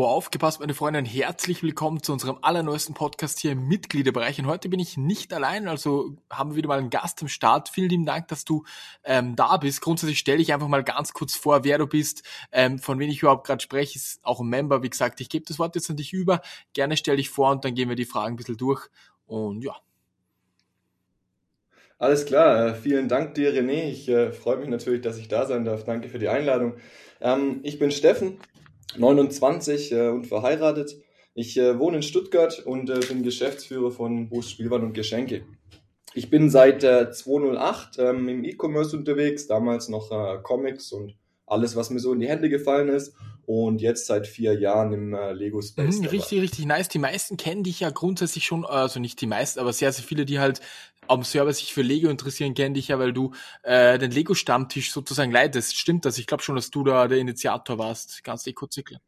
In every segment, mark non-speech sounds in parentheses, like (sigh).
Aufgepasst, meine Freunde, und herzlich willkommen zu unserem allerneuesten Podcast hier im Mitgliederbereich. Und heute bin ich nicht allein, also haben wir wieder mal einen Gast am Start. Vielen lieben Dank, dass du ähm, da bist. Grundsätzlich stelle ich einfach mal ganz kurz vor, wer du bist, ähm, von wem ich überhaupt gerade spreche, ist auch ein Member. Wie gesagt, ich gebe das Wort jetzt an dich über. Gerne stell dich vor und dann gehen wir die Fragen ein bisschen durch. Und ja. Alles klar, äh, vielen Dank dir, René. Ich äh, freue mich natürlich, dass ich da sein darf. Danke für die Einladung. Ähm, ich bin Steffen, 29 äh, und verheiratet. Ich äh, wohne in Stuttgart und äh, bin Geschäftsführer von Boost Spielwaren und Geschenke. Ich bin seit äh, 2008 ähm, im E-Commerce unterwegs, damals noch äh, Comics und alles, was mir so in die Hände gefallen ist. Und jetzt seit vier Jahren im äh, Lego Space. Mhm, richtig, richtig nice. Die meisten kennen dich ja grundsätzlich schon, also nicht die meisten, aber sehr, sehr viele, die halt am Server sich für Lego interessieren, kennen dich ja, weil du äh, den Lego-Stammtisch sozusagen leitest. Stimmt das? Ich glaube schon, dass du da der Initiator warst. Dich kurz erklären?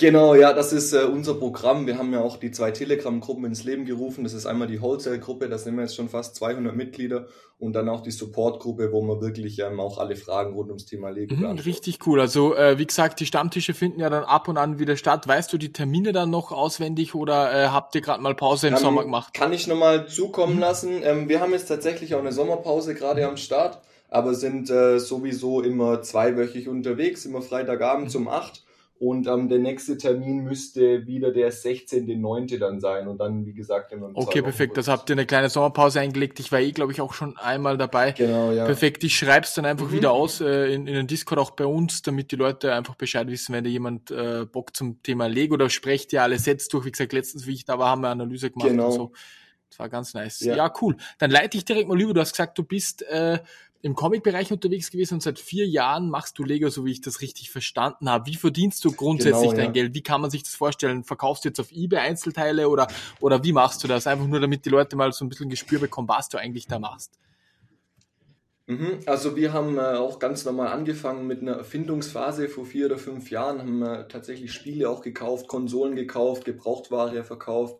Genau, ja, das ist äh, unser Programm. Wir haben ja auch die zwei Telegram-Gruppen ins Leben gerufen. Das ist einmal die Wholesale-Gruppe, da sind wir jetzt schon fast 200 Mitglieder und dann auch die Support-Gruppe, wo man wirklich ähm, auch alle Fragen rund ums Thema Lego mhm, Richtig cool. Also äh, wie gesagt, die Stammtische finden ja dann ab und an wieder statt. Weißt du die Termine dann noch auswendig oder äh, habt ihr gerade mal Pause im ähm, Sommer gemacht? Kann ich nochmal zukommen mhm. lassen. Ähm, wir haben jetzt tatsächlich auch eine Sommerpause gerade am Start, aber sind äh, sowieso immer zweiwöchig unterwegs, immer Freitagabend mhm. um acht und ähm, der nächste Termin müsste wieder der 16.9. dann sein. Und dann, wie gesagt, immer Okay, perfekt. Das habt ihr eine kleine Sommerpause eingelegt. Ich war eh, glaube ich, auch schon einmal dabei. Genau, ja. Perfekt. Ich schreib's dann einfach mhm. wieder aus äh, in, in den Discord auch bei uns, damit die Leute einfach Bescheid wissen, wenn da jemand äh, Bock zum Thema Lego oder sprecht ja alle Sets durch. Wie gesagt, letztens, wie ich da war, haben wir Analyse gemacht genau. und so. Das war ganz nice. Ja. ja, cool. Dann leite ich direkt mal über. Du hast gesagt, du bist äh, im Comic-Bereich unterwegs gewesen und seit vier Jahren machst du Lego, so wie ich das richtig verstanden habe. Wie verdienst du grundsätzlich genau, dein Geld? Wie kann man sich das vorstellen? Verkaufst du jetzt auf eBay Einzelteile oder, oder wie machst du das? Einfach nur, damit die Leute mal so ein bisschen Gespür bekommen, was du eigentlich da machst. Mhm, also wir haben äh, auch ganz normal angefangen mit einer Erfindungsphase vor vier oder fünf Jahren, haben äh, tatsächlich Spiele auch gekauft, Konsolen gekauft, Gebrauchtware verkauft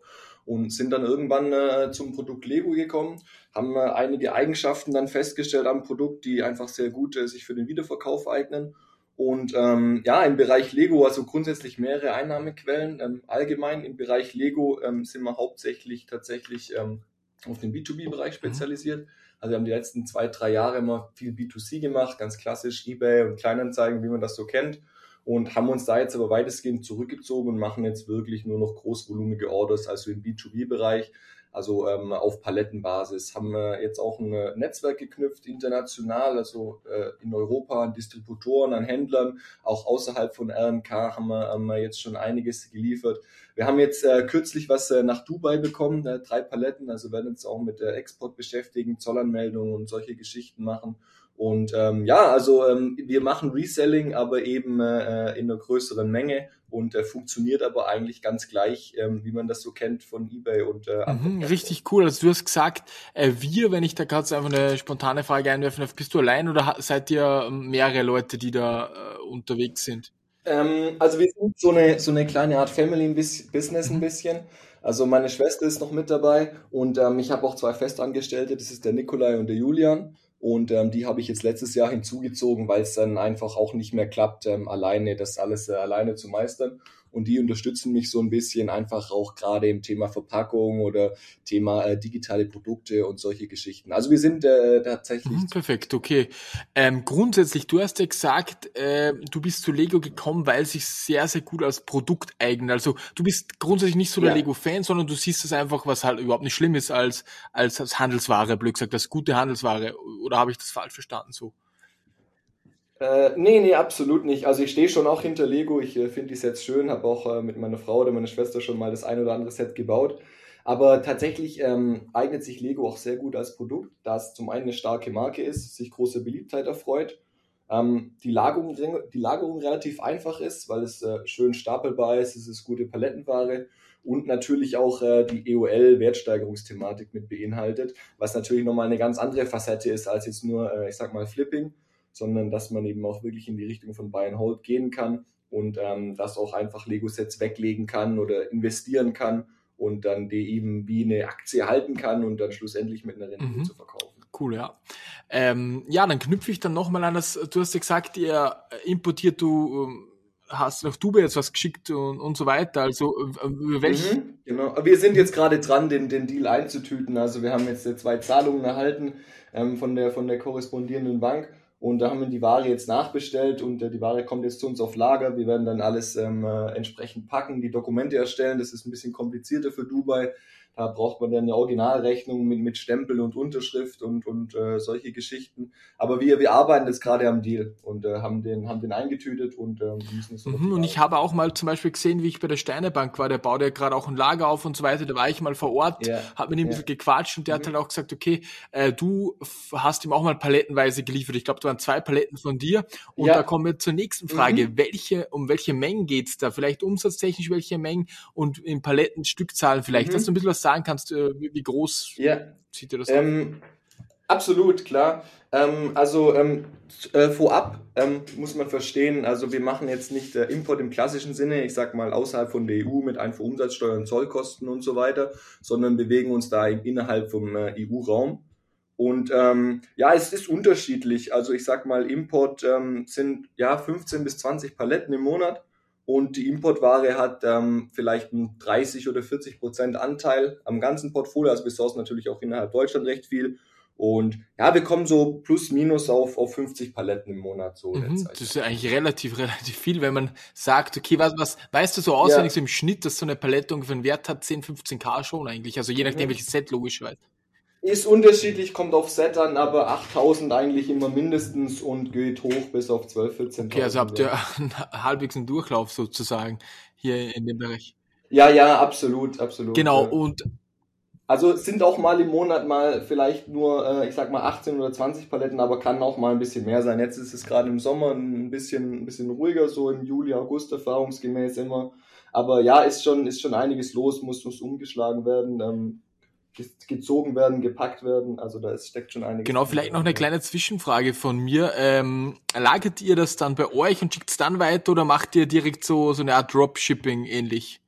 und sind dann irgendwann äh, zum Produkt Lego gekommen, haben äh, einige Eigenschaften dann festgestellt am Produkt, die einfach sehr gut äh, sich für den Wiederverkauf eignen. Und ähm, ja, im Bereich Lego, also grundsätzlich mehrere Einnahmequellen. Ähm, allgemein im Bereich Lego ähm, sind wir hauptsächlich tatsächlich ähm, auf den B2B-Bereich mhm. spezialisiert. Also wir haben die letzten zwei, drei Jahre immer viel B2C gemacht, ganz klassisch eBay und Kleinanzeigen, wie man das so kennt und haben uns da jetzt aber weitestgehend zurückgezogen und machen jetzt wirklich nur noch großvolumige Orders, also im B2B-Bereich, also ähm, auf Palettenbasis. Haben wir jetzt auch ein äh, Netzwerk geknüpft, international, also äh, in Europa an Distributoren, an Händlern, auch außerhalb von RMK haben wir, haben wir jetzt schon einiges geliefert. Wir haben jetzt äh, kürzlich was äh, nach Dubai bekommen, äh, drei Paletten, also werden uns auch mit der Export beschäftigen, Zollanmeldungen und solche Geschichten machen. Und ähm, ja, also ähm, wir machen Reselling, aber eben äh, in einer größeren Menge und äh, funktioniert aber eigentlich ganz gleich, ähm, wie man das so kennt von eBay und äh, mhm, richtig cool. Also du hast gesagt, äh, wir, wenn ich da gerade so einfach eine spontane Frage einwerfen darf, bist du allein oder seid ihr ähm, mehrere Leute, die da äh, unterwegs sind? Ähm, also wir sind so eine so eine kleine Art Family Business ein mhm. bisschen. Also meine Schwester ist noch mit dabei und ähm, ich habe auch zwei Festangestellte, das ist der Nikolai und der Julian. Und ähm, die habe ich jetzt letztes Jahr hinzugezogen, weil es dann einfach auch nicht mehr klappt, ähm, alleine das alles äh, alleine zu meistern und die unterstützen mich so ein bisschen einfach auch gerade im Thema Verpackung oder Thema äh, digitale Produkte und solche Geschichten. Also wir sind äh, tatsächlich. Mhm, perfekt, okay. Ähm, grundsätzlich, du hast ja gesagt, äh, du bist zu Lego gekommen, weil sich sehr, sehr gut als Produkt eignet. Also du bist grundsätzlich nicht so der ja. Lego-Fan, sondern du siehst es einfach, was halt überhaupt nicht schlimm ist, als, als, als Handelsware, blöd gesagt, als gute Handelsware. Oder habe ich das falsch verstanden so? Äh, nee, nee, absolut nicht. Also ich stehe schon auch hinter Lego. Ich äh, finde die Sets schön, habe auch äh, mit meiner Frau oder meiner Schwester schon mal das ein oder andere Set gebaut. Aber tatsächlich ähm, eignet sich Lego auch sehr gut als Produkt, da es zum einen eine starke Marke ist, sich große Beliebtheit erfreut, ähm, die, Lagerung, die Lagerung relativ einfach ist, weil es äh, schön stapelbar ist, es ist gute Palettenware und natürlich auch äh, die EOL-Wertsteigerungsthematik mit beinhaltet, was natürlich nochmal eine ganz andere Facette ist als jetzt nur, äh, ich sag mal, Flipping sondern dass man eben auch wirklich in die Richtung von Buy and Hold gehen kann und ähm, das auch einfach Lego-Sets weglegen kann oder investieren kann und dann die eben wie eine Aktie halten kann und dann schlussendlich mit einer Rendite mhm. zu verkaufen. Cool, ja. Ähm, ja, dann knüpfe ich dann nochmal an das, du hast ja gesagt, ihr importiert du ähm, hast nach Dubai jetzt was geschickt und, und so weiter. Also welche? Mhm, genau. Wir sind jetzt gerade dran, den, den Deal einzutüten. Also wir haben jetzt zwei Zahlungen erhalten ähm, von, der, von der korrespondierenden Bank. Und da haben wir die Ware jetzt nachbestellt und äh, die Ware kommt jetzt zu uns auf Lager. Wir werden dann alles ähm, äh, entsprechend packen, die Dokumente erstellen. Das ist ein bisschen komplizierter für Dubai. Da braucht man dann eine Originalrechnung mit, mit Stempel und Unterschrift und, und äh, solche Geschichten. Aber wir, wir arbeiten jetzt gerade am Deal und äh, haben, den, haben den eingetütet und äh, müssen es mhm, Und ich habe auch mal zum Beispiel gesehen, wie ich bei der Steinebank war, der baut ja gerade auch ein Lager auf und so weiter. Da war ich mal vor Ort, yeah. habe mit ihm yeah. ein bisschen gequatscht und der mhm. hat halt auch gesagt, okay, äh, du hast ihm auch mal palettenweise geliefert. Ich glaube, waren zwei Paletten von dir. Und ja. da kommen wir zur nächsten Frage. Mhm. Welche, um welche Mengen geht's da? Vielleicht umsatztechnisch welche Mengen und in Paletten Stückzahlen vielleicht. Mhm. Dass du ein bisschen was sagen kannst, äh, wie, groß ja. sieht ihr das ähm, Absolut, klar. Ähm, also ähm, äh, vorab ähm, muss man verstehen, also wir machen jetzt nicht äh, Import im klassischen Sinne, ich sag mal außerhalb von der EU mit Einfuhrumsatzsteuern, Zollkosten und so weiter, sondern bewegen uns da innerhalb vom äh, EU-Raum. Und ähm, ja, es ist unterschiedlich. Also ich sag mal, Import ähm, sind ja 15 bis 20 Paletten im Monat und die Importware hat ähm, vielleicht einen 30 oder 40 Prozent Anteil am ganzen Portfolio. Also wir sourcen natürlich auch innerhalb Deutschland recht viel. Und ja, wir kommen so plus minus auf, auf 50 Paletten im Monat so. Mhm, das ist ja eigentlich relativ, (laughs) relativ viel, wenn man sagt, okay, was, was weißt du so auswendig ja. so im Schnitt, dass so eine Palette ungefähr einen Wert hat, 10, 15k schon eigentlich. Also je nachdem, mhm. welches Set logischerweise. Ist unterschiedlich, kommt auf Set an, aber 8000 eigentlich immer mindestens und geht hoch bis auf 12, 14. Okay, also habt ihr halbwegs einen Durchlauf sozusagen hier in dem Bereich. Ja, ja, absolut, absolut. Genau, ja. und also sind auch mal im Monat mal vielleicht nur, äh, ich sag mal 18 oder 20 Paletten, aber kann auch mal ein bisschen mehr sein. Jetzt ist es gerade im Sommer ein bisschen, ein bisschen ruhiger, so im Juli, August erfahrungsgemäß immer. Aber ja, ist schon, ist schon einiges los, muss, muss umgeschlagen werden. Gezogen werden, gepackt werden. Also da ist, steckt schon einiges. Genau, vielleicht noch eine kleine Zwischenfrage von mir. Ähm, lagert ihr das dann bei euch und schickt es dann weiter oder macht ihr direkt so, so eine Art Dropshipping ähnlich?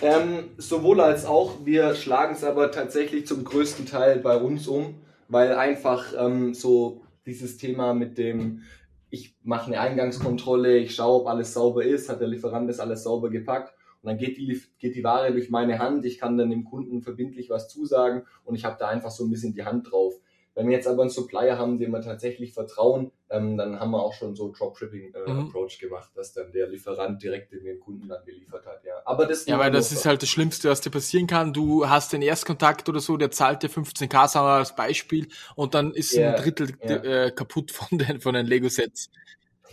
Ähm, sowohl als auch. Wir schlagen es aber tatsächlich zum größten Teil bei uns um, weil einfach ähm, so dieses Thema mit dem, ich mache eine Eingangskontrolle, ich schaue, ob alles sauber ist, hat der Lieferant das alles sauber gepackt und dann geht die, geht die Ware durch meine Hand, ich kann dann dem Kunden verbindlich was zusagen und ich habe da einfach so ein bisschen die Hand drauf. Wenn wir jetzt aber einen Supplier haben, dem wir tatsächlich vertrauen, ähm, dann haben wir auch schon so Dropshipping-Approach äh, mhm. gemacht, dass dann der Lieferant direkt in den Kunden dann geliefert hat. Ja, aber das ja, weil das ist halt das Schlimmste, was dir passieren kann. Du hast den Erstkontakt oder so, der zahlt dir 15k, sagen wir als Beispiel, und dann ist yeah, ein Drittel yeah. äh, kaputt von den, von den Lego-Sets.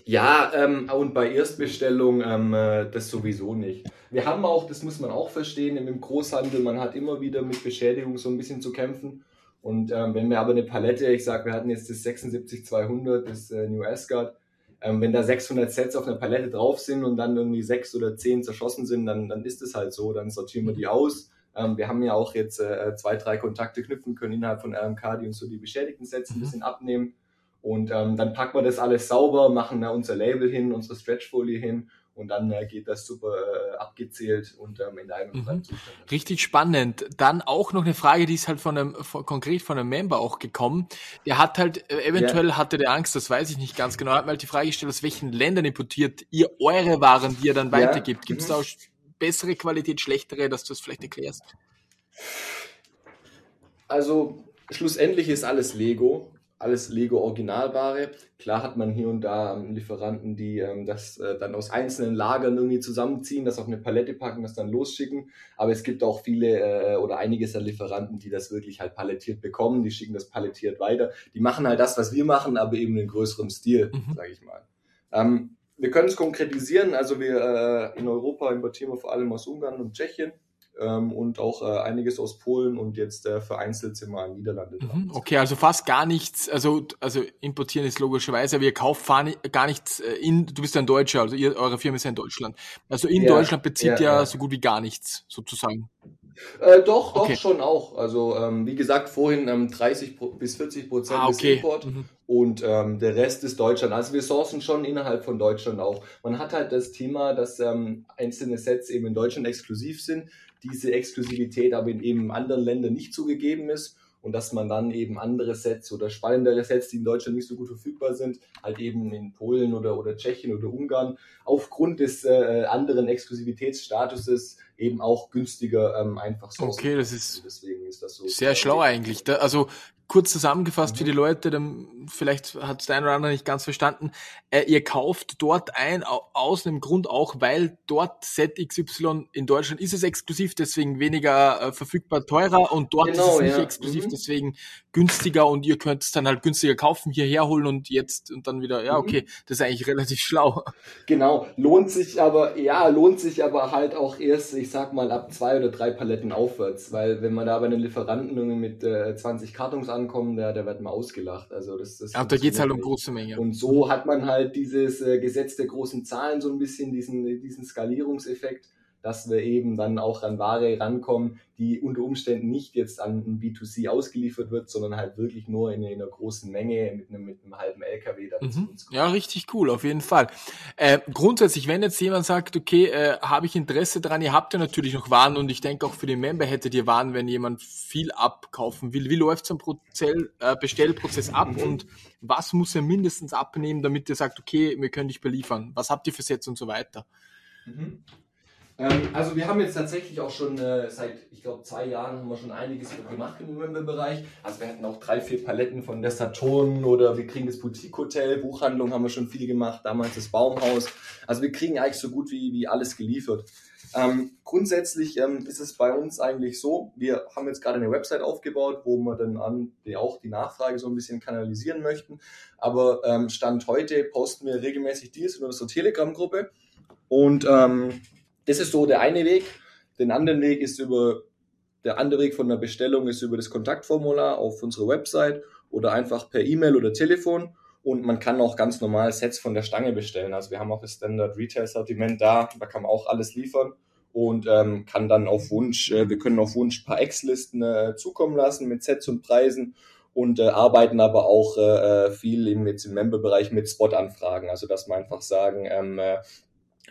Ja, ähm, und bei Erstbestellung ähm, äh, das sowieso nicht. Wir haben auch, das muss man auch verstehen, im Großhandel, man hat immer wieder mit Beschädigung so ein bisschen zu kämpfen. Und ähm, wenn wir aber eine Palette, ich sag, wir hatten jetzt das 76200, das äh, New Asgard, ähm, wenn da 600 Sets auf einer Palette drauf sind und dann irgendwie sechs oder zehn zerschossen sind, dann, dann ist es halt so, dann sortieren wir die aus. Ähm, wir haben ja auch jetzt äh, zwei, drei Kontakte knüpfen können innerhalb von RMK, die uns so die beschädigten Sets ein mhm. bisschen abnehmen. Und ähm, dann packen wir das alles sauber, machen da unser Label hin, unsere Stretchfolie hin und dann äh, geht das super äh, abgezählt und ähm, in einem mhm. Richtig spannend. Dann auch noch eine Frage, die ist halt von einem von, konkret von einem Member auch gekommen. Der hat halt äh, eventuell ja. hatte der Angst, das weiß ich nicht ganz genau. Er hat mal halt die Frage gestellt, aus welchen Ländern importiert ihr eure Waren, die ihr dann weitergibt? Gibt es mhm. da auch bessere Qualität, schlechtere, dass du es vielleicht erklärst? Also schlussendlich ist alles Lego alles Lego Originalware. Klar hat man hier und da Lieferanten, die ähm, das äh, dann aus einzelnen Lagern irgendwie zusammenziehen, das auf eine Palette packen, das dann losschicken. Aber es gibt auch viele äh, oder einiges an Lieferanten, die das wirklich halt palettiert bekommen. Die schicken das palettiert weiter. Die machen halt das, was wir machen, aber eben in größerem Stil, mhm. sage ich mal. Ähm, wir können es konkretisieren. Also wir äh, in Europa importieren wir vor allem aus Ungarn und Tschechien ähm, und auch äh, einiges aus Polen und jetzt äh, vereinzelt sind wir in Niederlande dran. Mhm, okay, also fast gar nichts, also, also importieren ist logischerweise, aber ihr kauft gar nichts äh, in, du bist ja ein Deutscher, also ihr, eure Firma ist ja in Deutschland. Also in ja, Deutschland bezieht ja, ja, so gut wie gar nichts, sozusagen. Äh, doch, doch, okay. schon auch. Also ähm, wie gesagt, vorhin ähm, 30 bis 40 Prozent ah, okay. Import mhm. und ähm, der Rest ist Deutschland. Also wir sourcen schon innerhalb von Deutschland auch. Man hat halt das Thema, dass ähm, einzelne Sets eben in Deutschland exklusiv sind diese Exklusivität aber in eben anderen Ländern nicht zugegeben ist. und dass man dann eben andere Sets oder spannendere Sets, die in Deutschland nicht so gut verfügbar sind, halt eben in Polen oder, oder Tschechien oder Ungarn aufgrund des äh, anderen Exklusivitätsstatuses eben auch günstiger ähm, einfach so. Okay, das ist, deswegen ist das so sehr schlau eigentlich. Da, also kurz zusammengefasst mhm. für die Leute, dann vielleicht hat es der eine oder andere nicht ganz verstanden. Äh, ihr kauft dort ein, aus einem Grund auch, weil dort ZXY in Deutschland ist es exklusiv, deswegen weniger äh, verfügbar teurer und dort genau, ist es nicht ja. exklusiv, mhm. deswegen günstiger und ihr könnt es dann halt günstiger kaufen, hierher holen und jetzt und dann wieder, ja, mhm. okay, das ist eigentlich relativ schlau. Genau, lohnt sich aber, ja, lohnt sich aber halt auch erst, ich sag mal, ab zwei oder drei Paletten aufwärts, weil wenn man da bei einem Lieferanten mit äh, 20 Kartons ankommen, der, der wird mal ausgelacht. Also das, das ja, da geht's halt um große Menge. Und so hat man halt dieses äh, Gesetz der großen Zahlen so ein bisschen, diesen, diesen Skalierungseffekt dass wir eben dann auch an Ware rankommen, die unter Umständen nicht jetzt an ein B2C ausgeliefert wird, sondern halt wirklich nur in, in einer großen Menge mit einem, mit einem halben LKW dann mhm. zu uns kommt. Ja, richtig cool, auf jeden Fall. Äh, grundsätzlich, wenn jetzt jemand sagt, okay, äh, habe ich Interesse daran, ihr habt ja natürlich noch Waren und ich denke auch für den Member hättet ihr Waren, wenn jemand viel abkaufen will. Wie läuft so ein Prozell, äh, Bestellprozess ab mhm. und was muss er mindestens abnehmen, damit ihr sagt, okay, wir können dich beliefern? Was habt ihr für Sätze und so weiter? Mhm. Ähm, also wir haben jetzt tatsächlich auch schon äh, seit, ich glaube, zwei Jahren haben wir schon einiges gemacht im Member-Bereich. Also wir hatten auch drei, vier Paletten von der Saturn oder wir kriegen das Boutique-Hotel, Buchhandlung haben wir schon viel gemacht, damals das Baumhaus. Also wir kriegen eigentlich so gut wie, wie alles geliefert. Ähm, grundsätzlich ähm, ist es bei uns eigentlich so, wir haben jetzt gerade eine Website aufgebaut, wo wir dann an die auch die Nachfrage so ein bisschen kanalisieren möchten. Aber ähm, Stand heute posten wir regelmäßig Deals in unserer Telegram-Gruppe und ähm, das ist so der eine Weg. Den anderen Weg ist über, der andere Weg von der Bestellung ist über das Kontaktformular auf unserer Website oder einfach per E-Mail oder Telefon. Und man kann auch ganz normal Sets von der Stange bestellen. Also wir haben auch das Standard Retail Sortiment da, da kann man auch alles liefern und ähm, kann dann auf Wunsch, äh, wir können auf Wunsch paar Ex-Listen äh, zukommen lassen mit Sets und Preisen und äh, arbeiten aber auch äh, äh viel im, jetzt im Member-Bereich mit Spot-Anfragen. Also dass man einfach sagen, ähm, äh,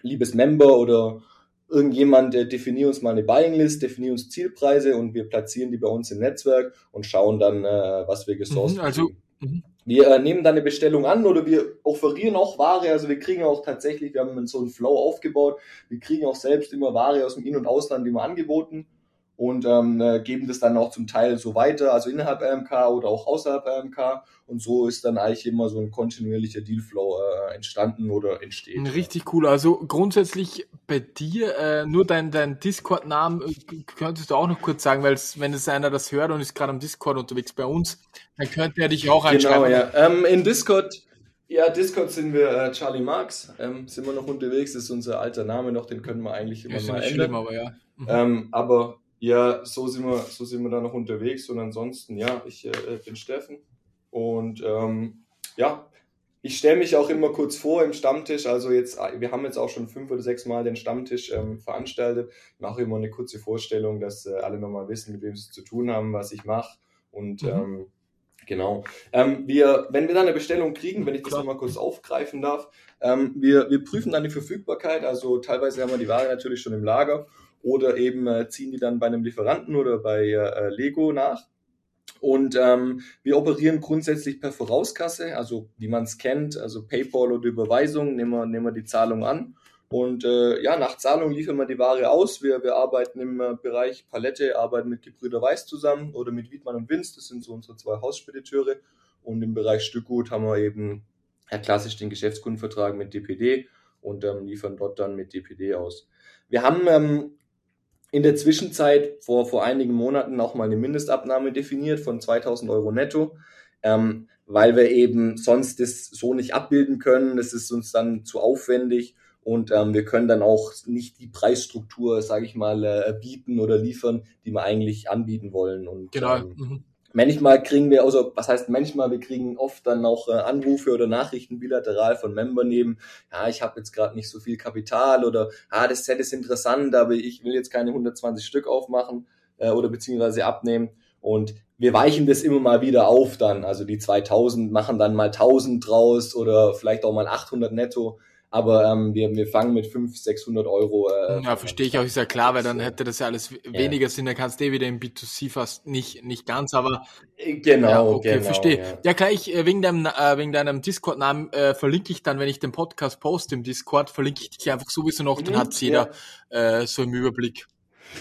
liebes Member oder irgendjemand äh, definiert uns mal eine Buying List, definiert uns Zielpreise und wir platzieren die bei uns im Netzwerk und schauen dann, äh, was wir gesourced mhm, also, mhm. Wir äh, nehmen dann eine Bestellung an oder wir offerieren auch Ware, also wir kriegen auch tatsächlich, wir haben so einen Flow aufgebaut, wir kriegen auch selbst immer Ware aus dem In- und Ausland immer angeboten und ähm, äh, geben das dann auch zum Teil so weiter, also innerhalb RMK oder auch außerhalb RMK. Und so ist dann eigentlich immer so ein kontinuierlicher Dealflow äh, entstanden oder entsteht. Richtig cool. Also grundsätzlich bei dir äh, nur dein, dein Discord-Namen äh, könntest du auch noch kurz sagen, weil wenn es einer das hört und ist gerade am Discord unterwegs bei uns, dann könnte er dich auch einschreiben. Genau, ja. Ähm, in Discord ja, Discord sind wir äh, Charlie Marx, ähm, sind wir noch unterwegs, das ist unser alter Name noch, den können wir eigentlich immer ist mal ändern. Schlimm, aber ja. Mhm. Ähm, aber ja, so sind wir, so sind wir da noch unterwegs. Und ansonsten, ja, ich äh, bin Steffen. Und ähm, ja, ich stelle mich auch immer kurz vor im Stammtisch. Also jetzt, wir haben jetzt auch schon fünf oder sechs Mal den Stammtisch ähm, veranstaltet. Ich mache immer eine kurze Vorstellung, dass äh, alle nochmal wissen, mit wem sie zu tun haben, was ich mache. Und mhm. ähm, genau. Ähm, wir, wenn wir dann eine Bestellung kriegen, wenn ich das nochmal kurz aufgreifen darf, ähm, wir, wir prüfen dann die Verfügbarkeit. Also teilweise haben wir die Ware natürlich schon im Lager oder eben äh, ziehen die dann bei einem Lieferanten oder bei äh, Lego nach. Und ähm, wir operieren grundsätzlich per Vorauskasse, also wie man es kennt, also PayPal oder Überweisung, nehmen wir, nehmen wir die Zahlung an. Und äh, ja, nach Zahlung liefern wir die Ware aus. Wir, wir arbeiten im äh, Bereich Palette, arbeiten mit Gebrüder Weiß zusammen oder mit Wiedmann und Winz, das sind so unsere zwei Hausspediteure. Und im Bereich Stückgut haben wir eben ja, klassisch den Geschäftskundenvertrag mit DPD und ähm, liefern dort dann mit DPD aus. Wir haben ähm, in der Zwischenzeit vor, vor einigen Monaten auch mal eine Mindestabnahme definiert von 2000 Euro netto, ähm, weil wir eben sonst das so nicht abbilden können. Das ist uns dann zu aufwendig und ähm, wir können dann auch nicht die Preisstruktur, sage ich mal, äh, bieten oder liefern, die wir eigentlich anbieten wollen. Und, genau. Ähm, mhm manchmal kriegen wir, also was heißt manchmal, wir kriegen oft dann auch äh, Anrufe oder Nachrichten bilateral von Membern eben, ja, ich habe jetzt gerade nicht so viel Kapital oder ah, das Set ist interessant, aber ich will jetzt keine 120 Stück aufmachen äh, oder beziehungsweise abnehmen. Und wir weichen das immer mal wieder auf dann. Also die 2000 machen dann mal 1000 draus oder vielleicht auch mal 800 netto. Aber ähm, wir, wir fangen mit 500, 600 Euro. Äh, ja, verstehe ich auch, ist ja klar, weil dann hätte das ja alles weniger ja. Sinn, dann kannst du eh wieder im B2C fast nicht, nicht ganz, aber. Äh, genau, ja, okay, genau, verstehe. Ja, ja klar, ich, äh, wegen deinem, äh, wegen deinem Discord-Namen äh, verlinke ich dann, wenn ich den Podcast poste im Discord, verlinke ich dich einfach sowieso noch, mhm, dann hat jeder äh, so im Überblick.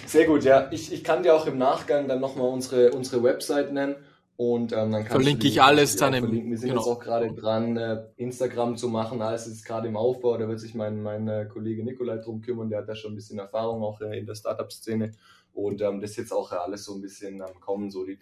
Sehr gut, ja. Ich, ich kann dir auch im Nachgang dann nochmal unsere, unsere Website nennen. Und ähm, dann verlinke ich alles dann im. Verlinken. Wir sind genau. jetzt auch gerade dran, äh, Instagram zu machen. Alles ist gerade im Aufbau. Da wird sich mein, mein äh, Kollege Nikolai drum kümmern. Der hat da schon ein bisschen Erfahrung auch äh, in der Startup-Szene. Und ähm, das ist jetzt auch alles so ein bisschen am Kommen, so die